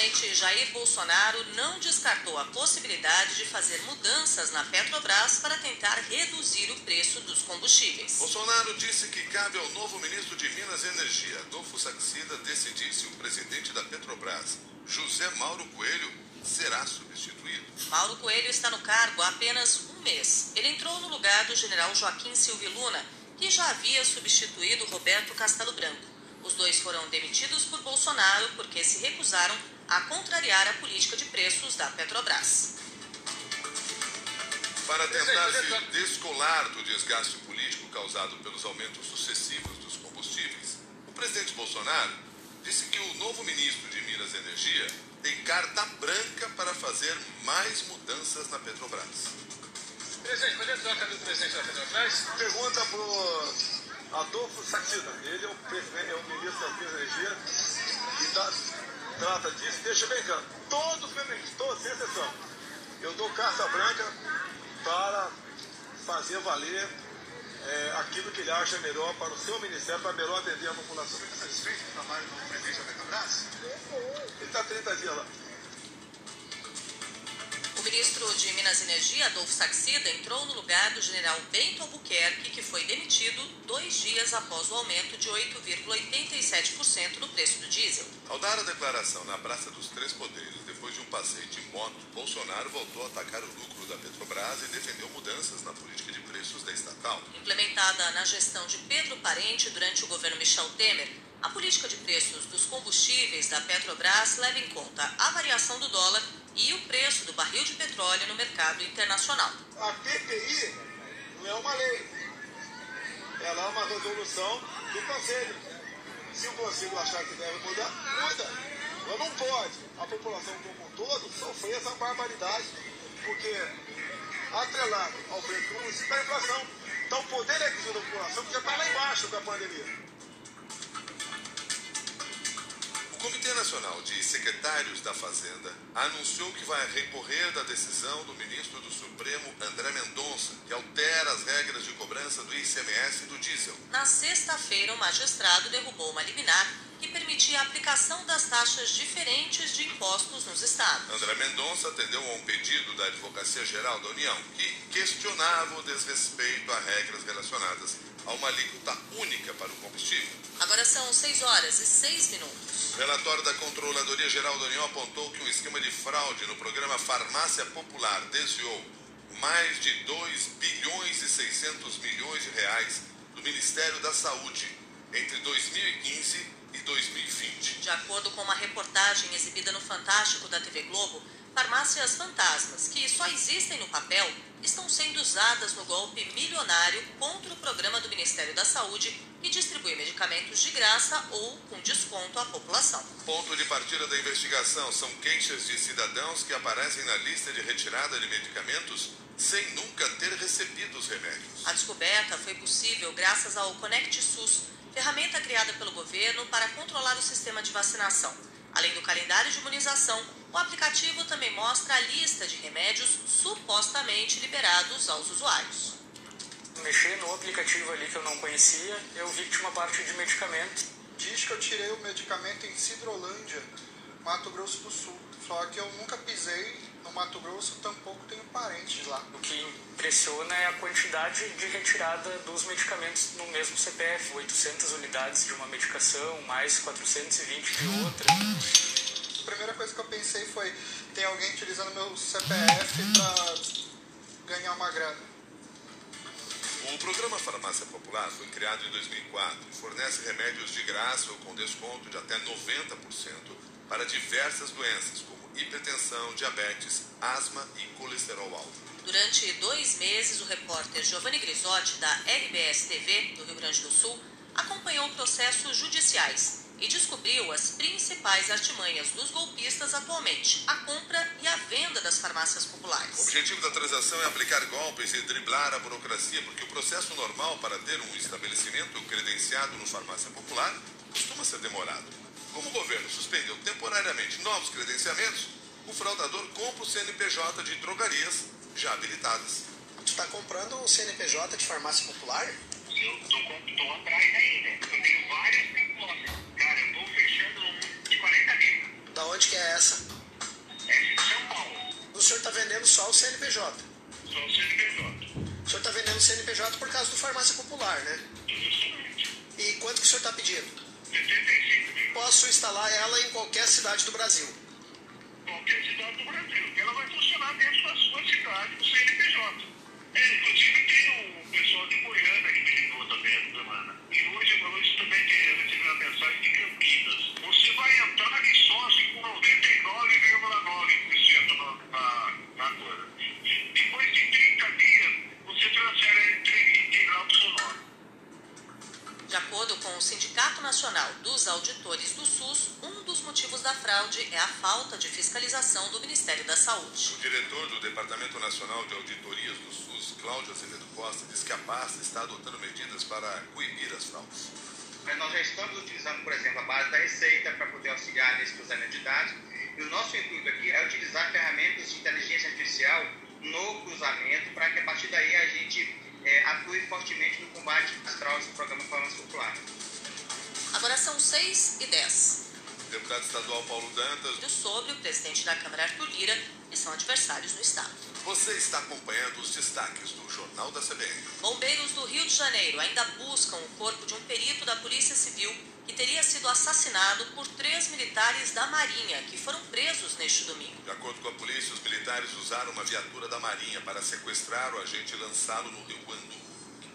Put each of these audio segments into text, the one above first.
presidente Jair Bolsonaro não descartou a possibilidade de fazer mudanças na Petrobras para tentar reduzir o preço dos combustíveis. Bolsonaro disse que cabe ao novo ministro de Minas e Energia, Adolfo Saxida, decidir se o presidente da Petrobras, José Mauro Coelho, será substituído. Mauro Coelho está no cargo há apenas um mês. Ele entrou no lugar do general Joaquim Silva Luna, que já havia substituído Roberto Castelo Branco. Os dois foram demitidos por Bolsonaro porque se recusaram a contrariar a política de preços da Petrobras. Para tentar se descolar do desgaste político causado pelos aumentos sucessivos dos combustíveis, o presidente Bolsonaro disse que o novo ministro de Minas e Energia tem carta branca para fazer mais mudanças na Petrobras. Presidente, pode troca do presidente da Petrobras? Pergunta pro Adolfo Saxida. Ele é o, presidente, é o ministro da Energia e dá, trata disso. Deixa bem claro. Todos femininos, todos, sem exceção. Eu dou carta branca para fazer valer é, aquilo que ele acha melhor para o seu ministério, para melhor atender a população. Você está satisfeito com o trabalho do presidente da Petrobras? Ele está 30 dias lá. O ministro de Minas e Energia, Adolfo Saxida, entrou no lugar do general Bento Albuquerque, que foi demitido dois dias após o aumento de 8,87% no preço do diesel. Ao dar a declaração na Praça dos Três Poderes, depois de um passeio de moto, Bolsonaro voltou a atacar o lucro da Petrobras e defendeu mudanças na política de preços da estatal. Implementada na gestão de Pedro Parente durante o governo Michel Temer, a política de preços dos combustíveis da Petrobras leva em conta a variação do dólar e o preço do barril de petróleo no mercado internacional. A PPI não é uma lei, é uma resolução do Conselho. Se o Conselho achar que deve mudar, muda. Mas não pode a população como um todo sofrer essa barbaridade, porque atrelado ao preço está a inflação. Então o poder aquisitivo da população já está lá embaixo com a pandemia. Comitê Nacional de Secretários da Fazenda anunciou que vai recorrer da decisão do ministro do Supremo, André Mendonça, que altera as regras de cobrança do ICMS do diesel. Na sexta-feira, o magistrado derrubou uma liminar que permitia a aplicação das taxas diferentes de impostos nos estados. André Mendonça atendeu a um pedido da Advocacia Geral da União, que questionava o desrespeito a regras relacionadas a uma alíquota única para o combustível. Agora são 6 horas e 6 minutos. O relatório da Controladoria Geral da União apontou que um esquema de fraude no programa Farmácia Popular desviou mais de 2 bilhões e 600 milhões de reais do Ministério da Saúde entre 2015 e 2020. De acordo com uma reportagem exibida no Fantástico da TV Globo, farmácias fantasmas, que só existem no papel, estão sendo usadas no golpe milionário contra o programa do Ministério da Saúde, que distribui medicamentos de graça ou com desconto à população. Ponto de partida da investigação são queixas de cidadãos que aparecem na lista de retirada de medicamentos sem nunca ter recebido os remédios. A descoberta foi possível graças ao Conect SUS, ferramenta criada pelo governo para controlar o sistema de vacinação. Além do calendário de imunização, o aplicativo também mostra a lista de remédios supostamente liberados aos usuários. Mexer no aplicativo ali que eu não conhecia, eu vi que tinha uma parte de medicamento. Diz que eu tirei o medicamento em Cidrolândia, Mato Grosso do Sul. Só que eu nunca pisei no Mato Grosso, tampouco tenho parentes lá. O que impressiona é a quantidade de retirada dos medicamentos no mesmo CPF. 800 unidades de uma medicação, mais 420 de outra. A primeira coisa que eu pensei foi, tem alguém utilizando meu CPF para ganhar uma grana. O programa Farmácia Popular foi criado em 2004 e fornece remédios de graça ou com desconto de até 90% para diversas doenças, como hipertensão, diabetes, asma e colesterol alto. Durante dois meses, o repórter Giovanni Grisotti, da RBS TV do Rio Grande do Sul, acompanhou processos judiciais e descobriu as principais artimanhas dos golpistas atualmente, a compra e a venda das farmácias populares. O objetivo da transação é aplicar golpes e driblar a burocracia, porque o processo normal para ter um estabelecimento credenciado no farmácia popular costuma ser demorado. Como o governo suspendeu temporariamente novos credenciamentos, o fraudador compra o CNPJ de drogarias já habilitadas. Tu está comprando o CNPJ de farmácia popular? Eu estou atrás ainda. Eu tenho várias propostas. Cara, eu estou fechando um de 40 mil. Da onde que é essa? É de São Paulo. O senhor está vendendo só o CNPJ? Só o CNPJ. O senhor está vendendo o CNPJ por causa do farmácia popular, né? Exatamente. E quanto que o senhor está pedindo? 75 mil. Posso instalar ela em qualquer cidade do Brasil. Qualquer cidade do Brasil. Ela vai funcionar dentro da sua cidade, do CNPJ. É, inclusive tem um pessoal de Goiânia que me ligou também essa semana. E hoje, hoje também tem, eu recebi uma mensagem de Campinas. Você vai entrar em sócio com 99,9% na, na, na. Depois de 30 dias, você transfere a entre- De acordo com o Sindicato Nacional dos Auditores do SUS, um dos motivos da fraude é a falta de fiscalização do Ministério da Saúde. O diretor do Departamento Nacional de Auditorias do SUS, Cláudio Azevedo Costa, diz que a pasta está adotando medidas para coibir as fraudes. Mas nós já estamos utilizando, por exemplo, a base da Receita para poder auxiliar nesse cruzamento de dados. E o nosso intuito aqui é utilizar ferramentas de inteligência artificial no cruzamento para que a partir daí atue fortemente no combate às fraudes do programa Farmácia Popular. Agora são 6 e 10. O deputado estadual Paulo Dantas, Sobre o presidente da Câmara, Arthur Lira, e são adversários no Estado. você está acompanhando os destaques do Jornal da CBN. Bombeiros do Rio de Janeiro ainda buscam o corpo de um perito da Polícia Civil que teria sido assassinado por três militares da Marinha que foram presos neste domingo. De acordo com a polícia, os militares usaram uma viatura da Marinha para sequestrar o agente e lançá-lo no rio Guandu,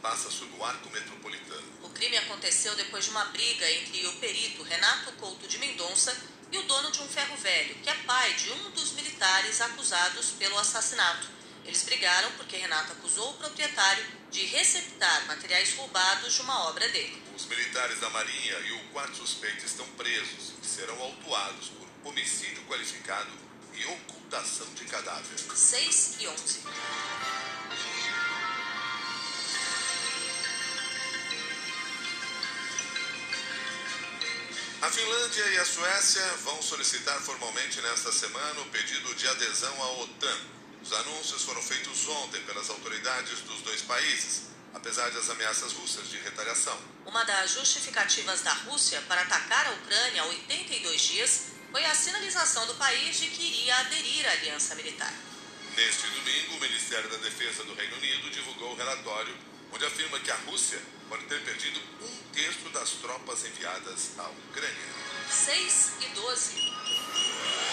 passa sob o arco metropolitano. O crime aconteceu depois de uma briga entre o perito Renato Couto de Mendonça e o dono de um ferro velho, que é pai de um dos militares acusados pelo assassinato. Eles brigaram porque Renato acusou o proprietário de receptar materiais roubados de uma obra dele. Os militares da Marinha e o quarto suspeito estão presos e serão autuados por homicídio qualificado e ocultação de cadáver. 6 e 11. A Finlândia e a Suécia vão solicitar formalmente nesta semana o pedido de adesão à OTAN. Os anúncios foram feitos ontem pelas autoridades dos dois países, apesar das ameaças russas de retaliação. Uma das justificativas da Rússia para atacar a Ucrânia há 82 dias foi a sinalização do país de que iria aderir à aliança militar. Neste domingo, o Ministério da Defesa do Reino Unido divulgou o relatório onde afirma que a Rússia pode ter perdido um terço das tropas enviadas à Ucrânia. 6 e 12.